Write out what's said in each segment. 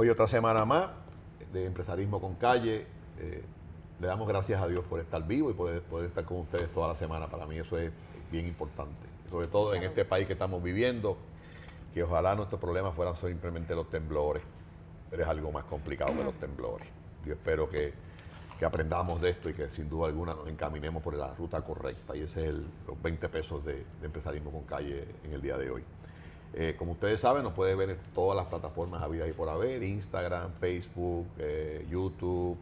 Hoy otra semana más de Empresarismo con Calle. Eh, le damos gracias a Dios por estar vivo y poder, poder estar con ustedes toda la semana. Para mí eso es bien importante. Sobre todo en este país que estamos viviendo, que ojalá nuestros problemas fueran simplemente los temblores. Pero es algo más complicado que los temblores. Yo espero que, que aprendamos de esto y que sin duda alguna nos encaminemos por la ruta correcta. Y ese es el, los 20 pesos de, de empresarismo con calle en el día de hoy. Eh, como ustedes saben, nos puede ver en todas las plataformas habidas y por haber, Instagram, Facebook, eh, YouTube,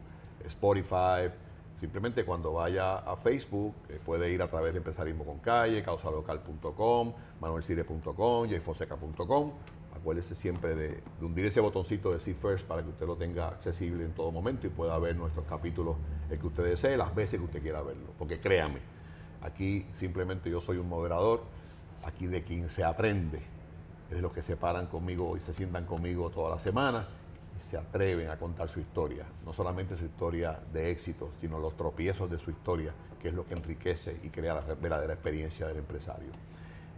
Spotify. Simplemente cuando vaya a Facebook eh, puede ir a través de Empresarismo con Calle, causalocal.com, manuelcire.com, jfoseca.com. Acuérdese siempre de, de hundir ese botoncito de See First para que usted lo tenga accesible en todo momento y pueda ver nuestros capítulos el que usted desee, las veces que usted quiera verlo. Porque créame, aquí simplemente yo soy un moderador, aquí de quien se aprende es de los que se paran conmigo y se sientan conmigo toda la semana y se atreven a contar su historia. No solamente su historia de éxito, sino los tropiezos de su historia, que es lo que enriquece y crea la verdadera experiencia del empresario.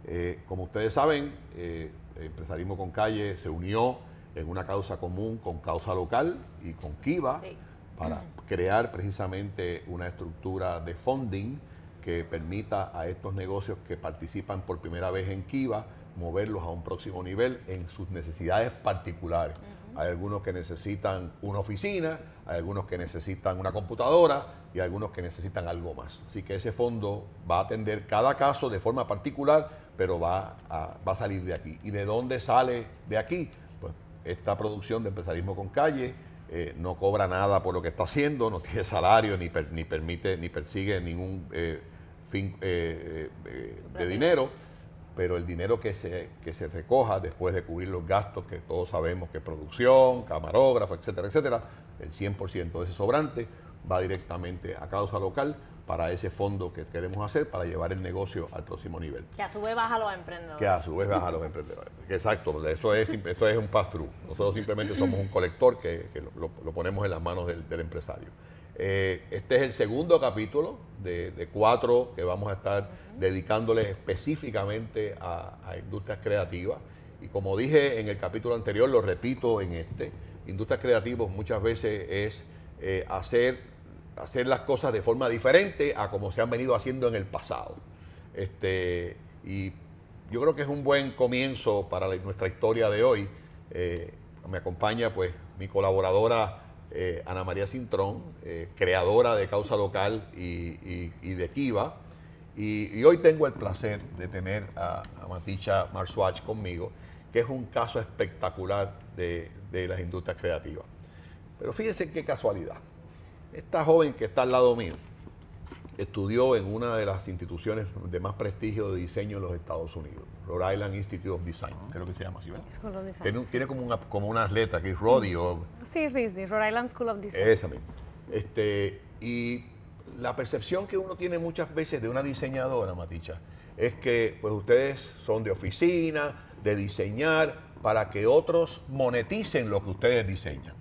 Eh, como ustedes saben, eh, Empresarismo con Calle se unió en una causa común con Causa Local y con Kiva Sí. para crear precisamente una estructura de funding que permita a estos negocios que participan por primera vez en Kiva moverlos a un próximo nivel en sus necesidades particulares. Hay algunos que necesitan una oficina, hay algunos que necesitan una computadora y algunos que necesitan algo más. Así que ese fondo va a atender cada caso de forma particular, pero va a, va a salir de aquí. ¿Y de dónde sale de aquí? Pues esta producción de Empresarismo con Calle eh, no cobra nada por lo que está haciendo, no tiene salario, ni, per- ni permite, ni persigue ningún eh, fin eh, de dinero, pero el dinero que se, que se recoja después de cubrir los gastos que todos sabemos que producción, camarógrafo, etcétera, etcétera, el 100% de ese sobrante va directamente a causa local para ese fondo que queremos hacer para llevar el negocio al próximo nivel Que a su vez baja a los emprendedores. que a su vez baja a los emprendedores. Exacto, eso es, esto es un pass-through. Nosotros simplemente somos un colector que, que lo, lo- lo ponemos en las manos del, del empresario. Eh, este es el segundo capítulo de, cuatro que vamos a estar dedicándoles específicamente a, industrias creativas. Y como dije en el capítulo anterior, lo repito en este, industrias creativas muchas veces es eh, hacer, hacer las cosas de forma diferente a como se han venido haciendo en el pasado. Este, y yo creo que es un buen comienzo para nuestra historia de hoy. Eh, me acompaña pues mi colaboradora eh, Ana María Cintrón, eh, creadora de Causa Local y, de Kiva. Y, hoy tengo el placer de tener a, a Maticha Marswatch conmigo, que es un caso espectacular de, de las industrias creativas. Pero fíjense qué casualidad. Esta joven que está al lado mío estudió en una de las instituciones de más prestigio de diseño en los Estados Unidos, Rhode Island Institute of Design, creo que se llama así, ¿verdad? School of Design, Tiene, un- sí. tiene como, una, como una atleta que es Roddy o Sí, RISD, Rhode Island School of Design. esa misma. Este, y la percepción que uno tiene muchas veces de una diseñadora, Maticha, es que pues ustedes son de oficina, de diseñar para que otros moneticen lo que ustedes diseñan.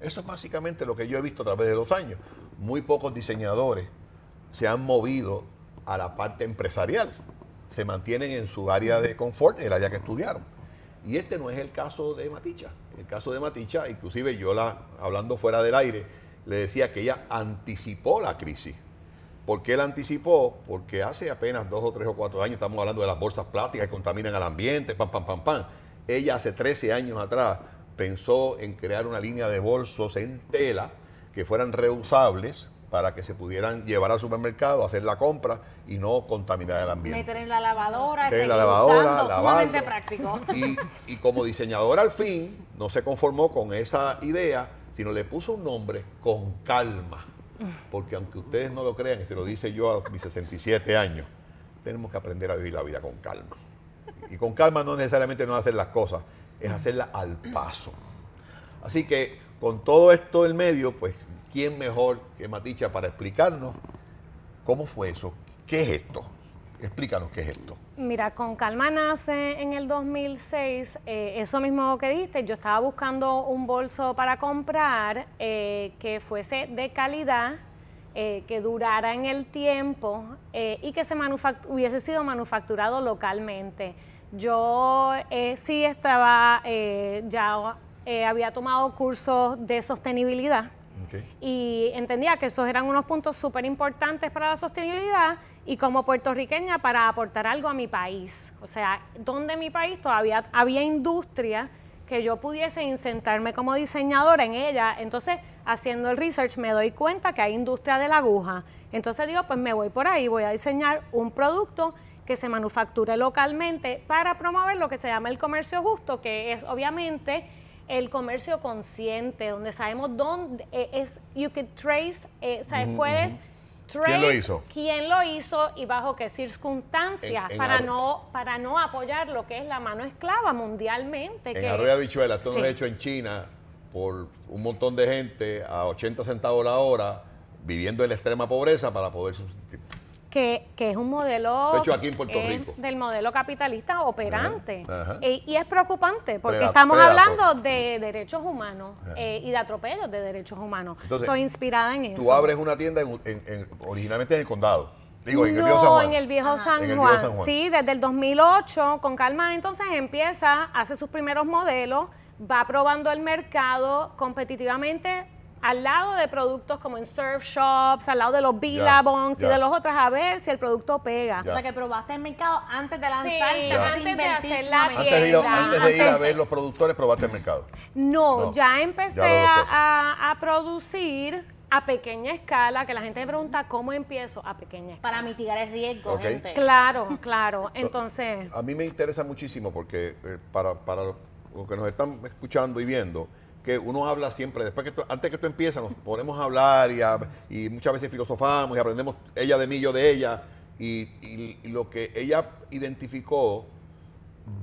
Eso es básicamente lo que yo he visto a través de los años. Muy pocos diseñadores se han movido a la parte empresarial. Se mantienen en su área de confort, el área que estudiaron. Y este no es el caso de Maticha. El caso de Maticha, inclusive yo la, hablando fuera del aire, le decía que ella anticipó la crisis. ¿Por qué la anticipó? Porque hace apenas dos o tres o cuatro años estamos hablando de las bolsas plásticas que contaminan al ambiente, pam, pam, pam, pam. Ella hace 13 años atrás pensó en crear una línea de bolsos en tela que fueran reusables para que se pudieran llevar al supermercado, hacer la compra y no contaminar el ambiente Meter en la lavadora, de seguir la lavadora, usando, sumamente lavarlo. práctico. Y, y como diseñador al fin, no se conformó con esa idea, sino le puso un nombre con calma. Porque aunque ustedes no lo crean, y se lo dice yo a mis 67 años, tenemos que aprender a vivir la vida con calma. Y con calma no necesariamente no hacer las cosas, es hacerlas al paso. Así que con todo esto en medio, pues, ¿quién mejor que Maticha para explicarnos cómo fue eso? ¿Qué es esto? Explícanos qué es esto. Mira, con calma nace en el 2006, eh, eso mismo que diste, yo estaba buscando un bolso para comprar eh, que fuese de calidad, eh, que durara en el tiempo y que se hubiese sido manufacturado localmente. Yo sí estaba ya había tomado cursos de sostenibilidad Y entendía que esos eran unos puntos súper importantes para la sostenibilidad y como puertorriqueña para aportar algo a mi país. O sea, donde en mi país todavía había industria que yo pudiese insertarme como diseñadora en ella. Entonces, haciendo el research me doy cuenta que hay industria de la aguja. Entonces digo, pues me voy por ahí, voy a diseñar un producto que se manufacture localmente para promover lo que se llama el comercio justo, que es obviamente el comercio consciente, donde sabemos dónde eh, es, you could trace, eh, sabes, puedes trace ¿Quién lo hizo? quién lo hizo y bajo qué circunstancias En- en para Arroyo. no para no apoyar lo que es la mano esclava mundialmente. En que- Arroyo Habichuela, esto Sí. es hecho en China por un montón de gente a 80 centavos la hora, viviendo en la extrema pobreza para poder subsistir. Que, que es un modelo Fue hecho aquí en Puerto eh, Rico. del modelo capitalista operante. Ajá, ajá. Eh, y es preocupante porque Preda- estamos predator. hablando de derechos humanos eh, y de atropellos de derechos humanos. Entonces, Soy inspirada en eso. Tú abres una tienda en- en- en- originalmente en el condado. Digo, en el no, Viejo San Juan. en el viejo el. San Juan. Sí, desde el 2008, con calma, entonces empieza, hace sus primeros modelos, va probando el mercado competitivamente al lado de productos como en surf shops, al lado de los Billabongs y de los otros, a ver si el producto pega. Ya. O sea, que probaste el mercado antes de lanzarte, Sí, antes de hacer la. Antes de ir, a, tienda, antes de, ir a antes- ver los productores, probaste el mercado. No, No, ya empecé a, producir a pequeña escala, que la gente me pregunta cómo empiezo a pequeña escala. Para mitigar el riesgo, gente. Claro, claro. Entonces, A mí me interesa muchísimo porque eh, para, para los que nos están escuchando y viendo, que uno habla siempre, después que tú- antes que tú empiezas, nos ponemos a hablar y, a- y muchas veces filosofamos y aprendemos ella de mí, yo de ella, y, y- y lo que ella identificó,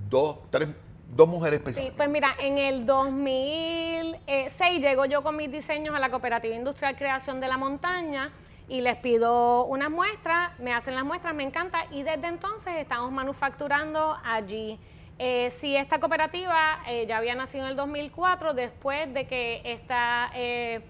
dos, tres, dos mujeres sí, precisamente. pues mira, en el 2006 llego yo con mis diseños a la Cooperativa Industrial Creación de la Montaña y les pido unas muestras, me hacen las muestras, me encanta y desde entonces estamos manufacturando allí. Eh, sí, esta cooperativa eh, ya había nacido en el 2004 después de que esta eh,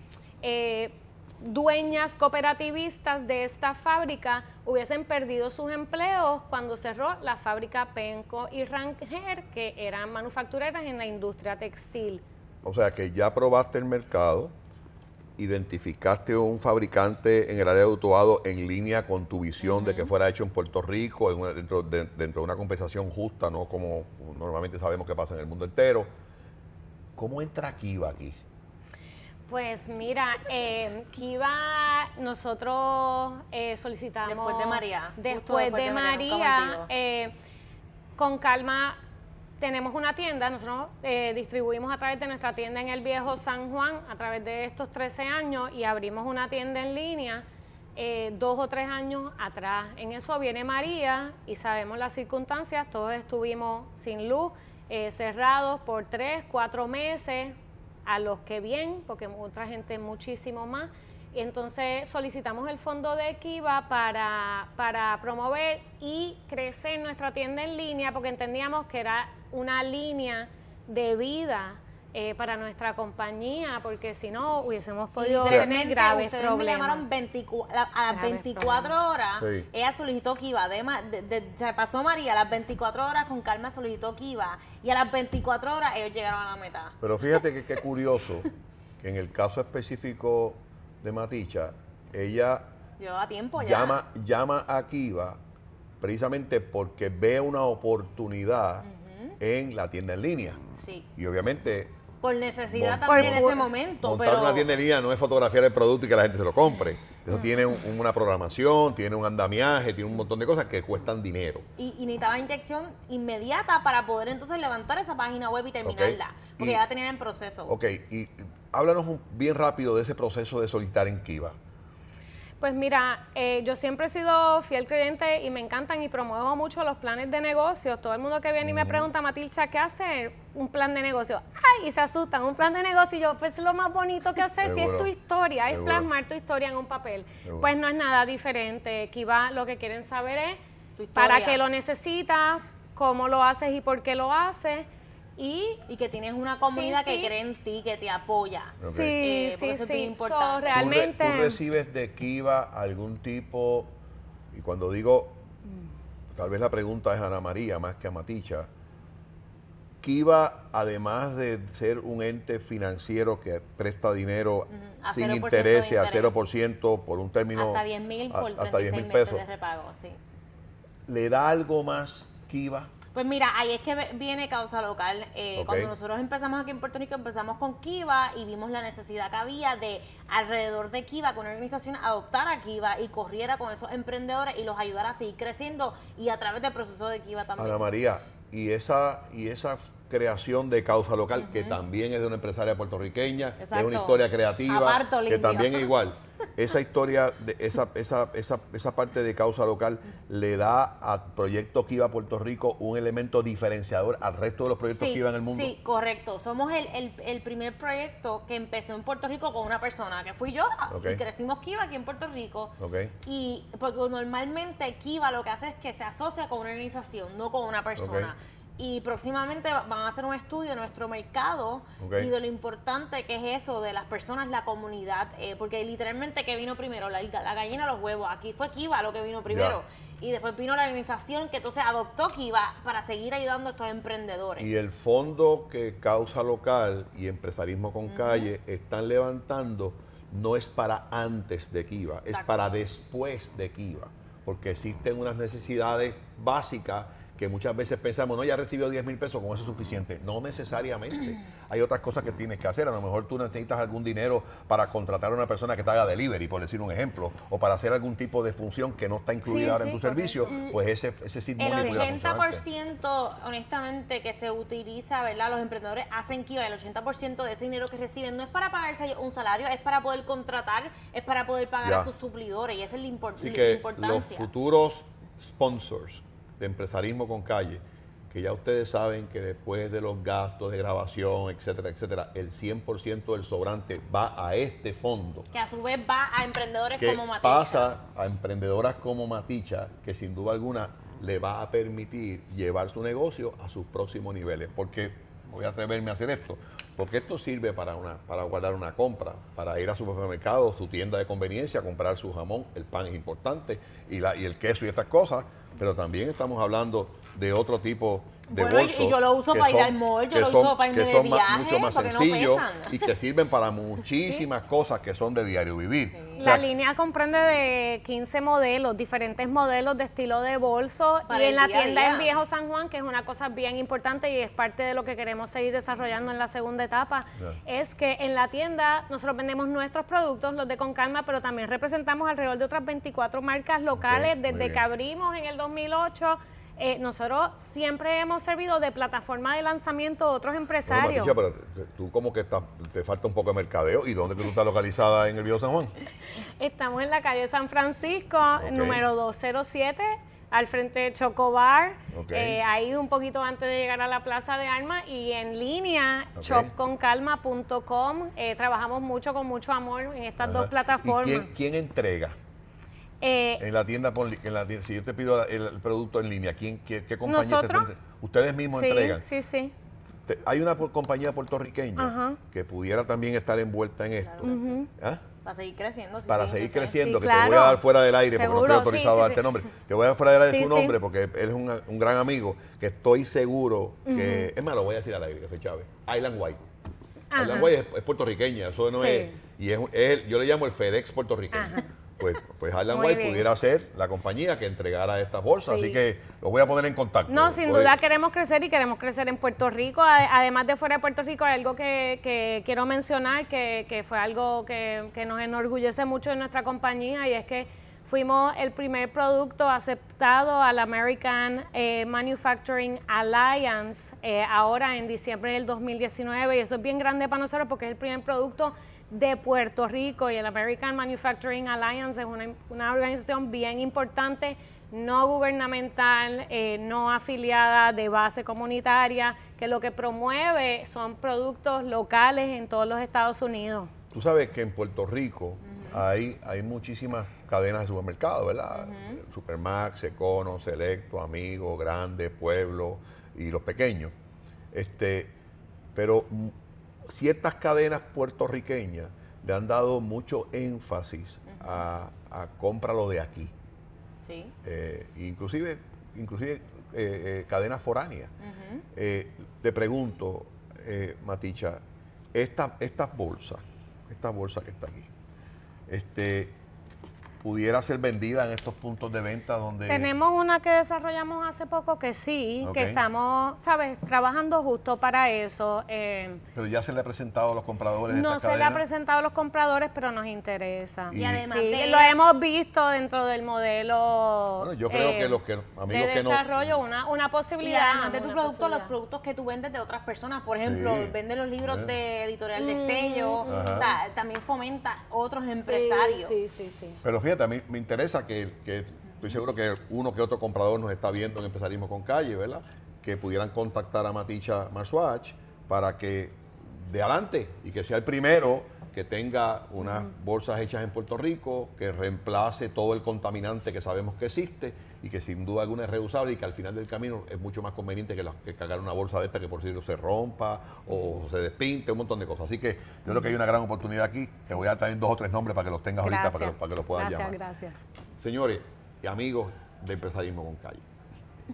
eh, dueñas cooperativistas de esta fábrica hubiesen perdido sus empleos cuando cerró la fábrica Penco y Ranger, que eran manufactureras en la industria textil. O sea que ya probaste el mercado, identificaste un fabricante en el área de Utuado en línea con tu visión de que fuera hecho en Puerto Rico, en una- dentro, de, dentro de una compensación justa, no como normalmente sabemos que pasa en el mundo entero. ¿Cómo entra Kiva aquí? Pues mira, eh, Kiva, nosotros eh, solicitamos... Después de María, Después, después de de María, eh, con calma, tenemos una tienda, nosotros eh, distribuimos a través de nuestra tienda en el viejo San Juan a través de estos 13 años y abrimos una tienda en línea eh, dos o tres años atrás. En eso viene María y sabemos las circunstancias, todos estuvimos sin luz, eh, cerrados por tres, cuatro meses, a los que bien, porque otra gente muchísimo más. Y entonces solicitamos el fondo de Kiva para, para promover y crecer nuestra tienda en línea, porque entendíamos que era una línea de vida eh, para nuestra compañía, porque si no hubiésemos podido tener graves ustedes me problemas. llamaron 24, la- a las Graves 24 horas. Sí. Ella solicitó Kiva. De, ma- de- de- se pasó María a las 24 horas con calma solicitó Kiva. Y a las 24 horas ellos llegaron a la meta. Pero fíjate que qué curioso que en el caso específico de Maticha, ella Llevaba tiempo ya. llama, llama a Kiva precisamente porque ve una oportunidad en la tienda en línea. Sí. Y obviamente Por necesidad también en ese momento. montar pero una tienda en línea no es fotografiar el producto y que la gente se lo compre. Eso tiene un- una programación, tiene un andamiaje, tiene un montón de cosas que cuestan dinero. y, y necesitaba inyección inmediata para poder entonces levantar esa página web y terminarla. Porque Y- ya la tenían en proceso. Ok, y háblanos un- bien rápido de ese proceso de solicitar en Kiva. Pues mira, eh, yo siempre he sido fiel creyente y me encantan y promuevo mucho los planes de negocios. Todo el mundo que viene y me pregunta, Matilcha, ¿qué hacer? Un plan de negocio. Ay, y se asustan, un plan de negocio. Y yo, pues es lo más bonito que hacer si es tu historia, es plasmar tu historia en un papel. Pues no es nada diferente. Kiva lo que quieren saber es para qué lo necesitas, cómo lo haces y por qué lo haces. Y Y que tienes una comunidad Sí, que cree en ti, que te apoya. Sí, Eh, sí, eso es sí. So, importante. ¿Tú re- realmente... ¿Tú, recibes de Kiva algún tipo, y cuando digo, tal vez la pregunta es a Ana María más que a Maticha, Kiva, además de ser un ente financiero que presta dinero A sin 0% de interés a interés. 0% por un término Hasta 10 mil por a- hasta 10 36 mil meses pesos, de repago, sí. ¿le da algo más Kiva? Pues mira, ahí es que viene causa local. Eh. Cuando nosotros empezamos aquí en Puerto Rico, empezamos con Kiva y vimos la necesidad que había de alrededor de Kiva, que una organización adoptara Kiva y corriera con esos emprendedores y los ayudara a seguir creciendo y a través del proceso de Kiva también. Ana María, y esa, y esa creación de causa local, que también es de una empresaria puertorriqueña, que es Exacto. una historia creativa, que también es igual. Esa historia, de esa, esa, esa, esa parte de causa local le da a Proyecto Kiva Puerto Rico un elemento diferenciador al resto de los proyectos Sí, Kiva en el mundo. Sí, correcto. Somos el, el- el primer proyecto que empezó en Puerto Rico con una persona, que fui yo, Ok. y crecimos Kiva aquí en Puerto Rico. Y porque normalmente Kiva lo que hace es que se asocia con una organización, no con una persona. Y próximamente van a hacer un estudio de nuestro mercado y de lo importante que es eso, de las personas, la comunidad, eh, porque literalmente que vino primero, la, la gallina los huevos, aquí fue Kiva lo que vino primero. Y después vino la organización que entonces adoptó Kiva para seguir ayudando a estos emprendedores. Y el fondo que Causa Local y Empresarismo con Calle están levantando no es para antes de Kiva, es para después de Kiva, porque existen unas necesidades básicas que muchas veces pensamos, no, ya recibió 10 mil pesos, con eso es suficiente. No necesariamente. Hay otras cosas que tienes que hacer. A lo mejor tú necesitas algún dinero para contratar a una persona que te haga delivery, por decir un ejemplo, o para hacer algún tipo de función que no está incluida Sí, ahora sí, en tu servicio, pues ese, ese money El pudiera funcionarte. 80%, honestamente, que se utiliza, ¿verdad? Los emprendedores hacen Kiva, el 80% de ese dinero que reciben no es para pagarse un salario, es para poder contratar, es para poder pagar Ya. a sus suplidores y esa es la, impor- Así la que los importancia. futuros sponsors de empresarismo con calle, que ya ustedes saben que después de los gastos de grabación, etcétera, etcétera, el 100% del sobrante va a este fondo. que a su vez va a emprendedores que como Maticha. pasa a emprendedoras como Maticha, que sin duda alguna le va a permitir llevar su negocio a sus próximos niveles. Porque voy a atreverme a hacer esto, porque esto sirve para, una, para guardar una compra, para ir a su supermercado, su tienda de conveniencia, comprar su jamón, el pan es importante, y, la, y el queso y estas cosas, pero también estamos hablando de otro tipo de Bueno, y- y bolsos. yo lo uso que para ir al mall, yo lo son- uso para irme que de son más- viaje, mucho más no sencillos pesan. y que sirven para muchísimas cosas que son de diario vivir. La sea, línea comprende de 15 modelos, diferentes modelos de estilo de bolso y en la tienda en Viejo San Juan, que es una cosa bien importante y es parte de lo que queremos seguir desarrollando en la segunda etapa, es que en la tienda nosotros vendemos nuestros productos, los de Con Calma, pero también representamos alrededor de otras 24 marcas locales desde que abrimos en el 2008. Eh, nosotros siempre hemos servido de plataforma de lanzamiento a otros Bueno, empresarios. Patricia, pero tú como que te falta un poco de mercadeo. ¿Y dónde que tú estás localizada en el Viejo San Juan? Estamos en la calle San Francisco, Ok. número 207, al frente de Chocobar, Ok. eh, ahí un poquito antes de llegar a la Plaza de Armas y en línea, Ok. shopconcalma.com. Eh, trabajamos mucho con mucho amor en estas Ajá. dos plataformas. ¿Y quién, quién entrega Eh, en la tienda? en la tienda- si yo te pido el, el producto en línea, ¿quién, qué, qué compañía ¿Nosotros? te Ustedes mismos sí, entregan. sí, sí. Te- hay una compañía puertorriqueña Ajá. que pudiera también estar envuelta en esto. ¿Ah? Para seguir creciendo. sí, para sí, seguir sí, creciendo, Sí, que te voy a dar fuera del aire porque no Seguro, estoy autorizado sí, a darte sí. nombre. Te voy a dar fuera del aire Sí, su sí. nombre porque él es un, un gran amigo que estoy seguro que. Es más, lo voy a decir al aire, que soy Chávez. Island White. Ajá. Island White es, es puertorriqueña, eso no Sí. es. Y es, un- es yo le llamo el FedEx puertorriqueño. Ajá. Pues, pues Muy White bien. pudiera ser la compañía que entregara estas bolsas, Sí. así que lo voy a poner en contacto. No, sin duda queremos crecer y queremos crecer en Puerto Rico. Ade- Además de fuera de Puerto Rico, hay algo que, que quiero mencionar que, que fue algo que, que nos enorgullece mucho en nuestra compañía y es que fuimos el primer producto aceptado al American eh, Manufacturing Alliance eh, ahora en diciembre del 2019 y eso es bien grande para nosotros porque es el primer producto de Puerto Rico y el American Manufacturing Alliance es una, una organización bien importante, no gubernamental, eh, no afiliada de base comunitaria, que lo que promueve son productos locales en todos los Estados Unidos. Tú sabes que en Puerto Rico hay, hay muchísimas cadenas de supermercados, ¿verdad? Supermax, Econo, Selecto, Amigo, Grande, Pueblo y los pequeños. Este, pero ciertas cadenas puertorriqueñas le han dado mucho énfasis a, a cómpralo de aquí. Sí. Eh, inclusive, inclusive eh, cadenas foráneas. te pregunto, Maticha, esta, estas bolsas, esta bolsa que está aquí, este, pudiera ser vendida en estos puntos de venta donde... Tenemos una que desarrollamos hace poco que sí, que estamos, ¿sabes?, trabajando justo para eso. Eh, pero ya se le ha presentado a los compradores. No se le ha presentado a los compradores, pero nos interesa. Y, además lo hemos visto dentro del modelo bueno, yo creo que eh, los que amigos de desarrollo, una, una posibilidad. Y además de tu producto, los productos que tú vendes de otras personas, por ejemplo, vende los libros de Editorial Destello, o sea, también fomenta otros empresarios. Sí, sí, sí. Pero fíjate, a mí me interesa que, estoy seguro que uno que otro comprador nos está viendo en Empresarismo con Calle, ¿verdad? Que pudieran contactar a Maticha Marswatch para que de adelante y que sea el primero que tenga unas bolsas hechas en Puerto Rico, que reemplace todo el contaminante que sabemos que existe y que sin duda alguna es reusable y que al final del camino es mucho más conveniente que, que cargar una bolsa de esta que por si se rompa o se despinte, un montón de cosas. Así que yo creo que hay una gran oportunidad aquí. Te voy a traer dos o tres nombres para que los tengas ahorita, para que, los, para que los puedas gracias, llamar. Gracias, Señores y amigos de Empresarismo con Calle,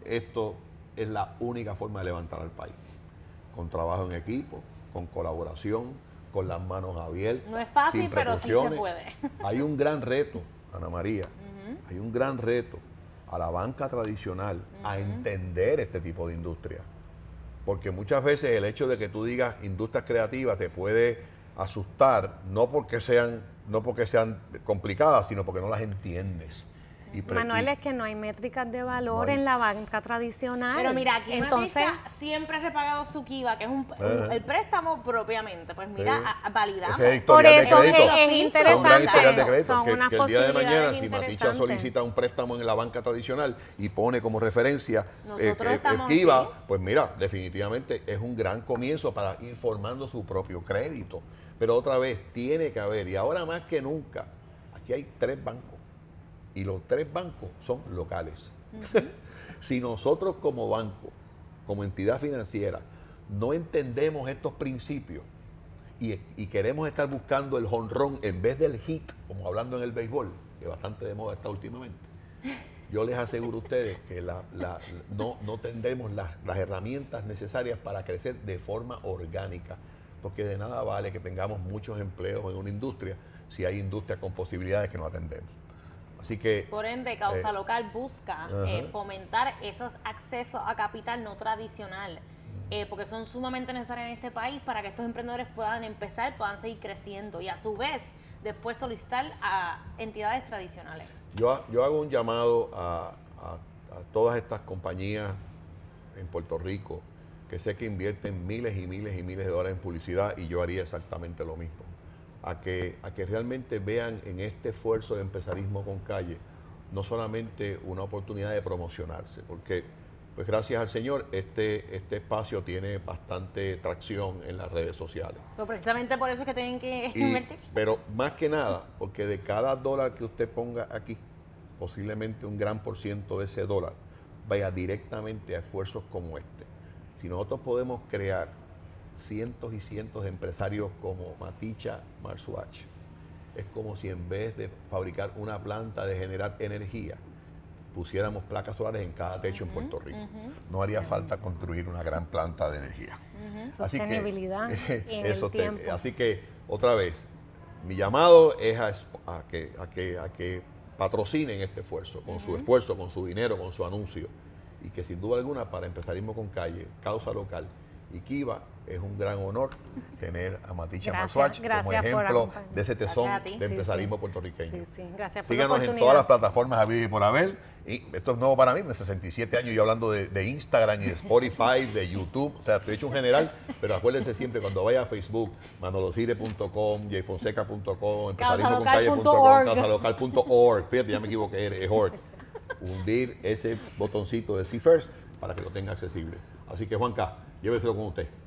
esto es la única forma de levantar al país. Con trabajo en equipo, con colaboración, con las manos abiertas. No es fácil, pero sí se puede. Hay un gran reto, Ana María, hay un gran reto a la banca tradicional a entender este tipo de industria. Porque muchas veces el hecho de que tú digas industrias creativas te puede asustar, no porque sean, no porque sean complicadas, sino porque no las entiendes. Manuel, es que no hay métricas de valor en la banca tradicional. Pero mira, aquí Entonces, siempre ha repagado su Kiva, que es un, el préstamo propiamente. Pues mira, validamos. Por eso es, interesante. Son, unas que, el día de mañana, si Maticha solicita un préstamo en la banca tradicional y pone como referencia eh, eh, el Kiva, pues mira, definitivamente es un gran comienzo para ir formando su propio crédito. Pero otra vez, tiene que haber, y ahora más que nunca, aquí hay tres bancos y los tres bancos son locales. si nosotros como banco, como entidad financiera, no entendemos estos principios y, queremos estar buscando el honrón en vez del hit, como hablando en el béisbol, que bastante de moda está últimamente, yo les aseguro a ustedes que no, no, tendremos las, las herramientas necesarias para crecer de forma orgánica, porque de nada vale que tengamos muchos empleos en una industria si hay industria con posibilidades que no atendemos. Por ende, Causa eh, Local busca eh, fomentar esos accesos a capital no tradicional, eh, porque son sumamente necesarios en este país para que estos emprendedores puedan empezar, puedan seguir creciendo y a su vez después solicitar a entidades tradicionales. Yo, yo hago un llamado a, a todas estas compañías en Puerto Rico que sé que invierten miles y miles y miles de dólares en publicidad y yo haría exactamente lo mismo a que, a que realmente vean en este esfuerzo de empresarismo con calle no solamente una oportunidad de promocionarse, porque pues gracias al Señor este, este espacio tiene bastante tracción en las redes sociales. Pero precisamente por eso es que tienen que invertir. Pero más que nada, porque de cada dólar que usted ponga aquí, posiblemente un gran por ciento de ese dólar vaya directamente a esfuerzos como este. Si nosotros podemos crear cientos y cientos de empresarios como Maticha Marsuach. Es como si en vez de fabricar una planta de generar energía, pusiéramos placas solares en cada techo en Puerto Rico. No haría falta construir una gran planta de energía. Así Sostenibilidad que, Así que, otra vez, mi llamado es a, que, a, que, a que patrocinen este esfuerzo, con su esfuerzo, con su dinero, con su anuncio. Y que sin duda alguna, para empezarismo con calle, causa local y Kiva, es un gran honor tener a Maticha Marsuach como ejemplo de ese tesón de empresarismo puertorriqueño. Gracias por Síganos en todas las plataformas a y por haber. Y esto es nuevo para mí, de 67 años yo hablando de, Instagram y de Spotify, de YouTube, o sea, te he hecho un general, pero acuérdense siempre cuando vaya a Facebook, manolocire.com, jfonseca.com, empresarismoconcalle.com, casalocal.org, fíjate, ya me equivoqué, es org, hundir ese botoncito de See First para que lo tenga accesible. Así que Juanca, lléveselo con usted.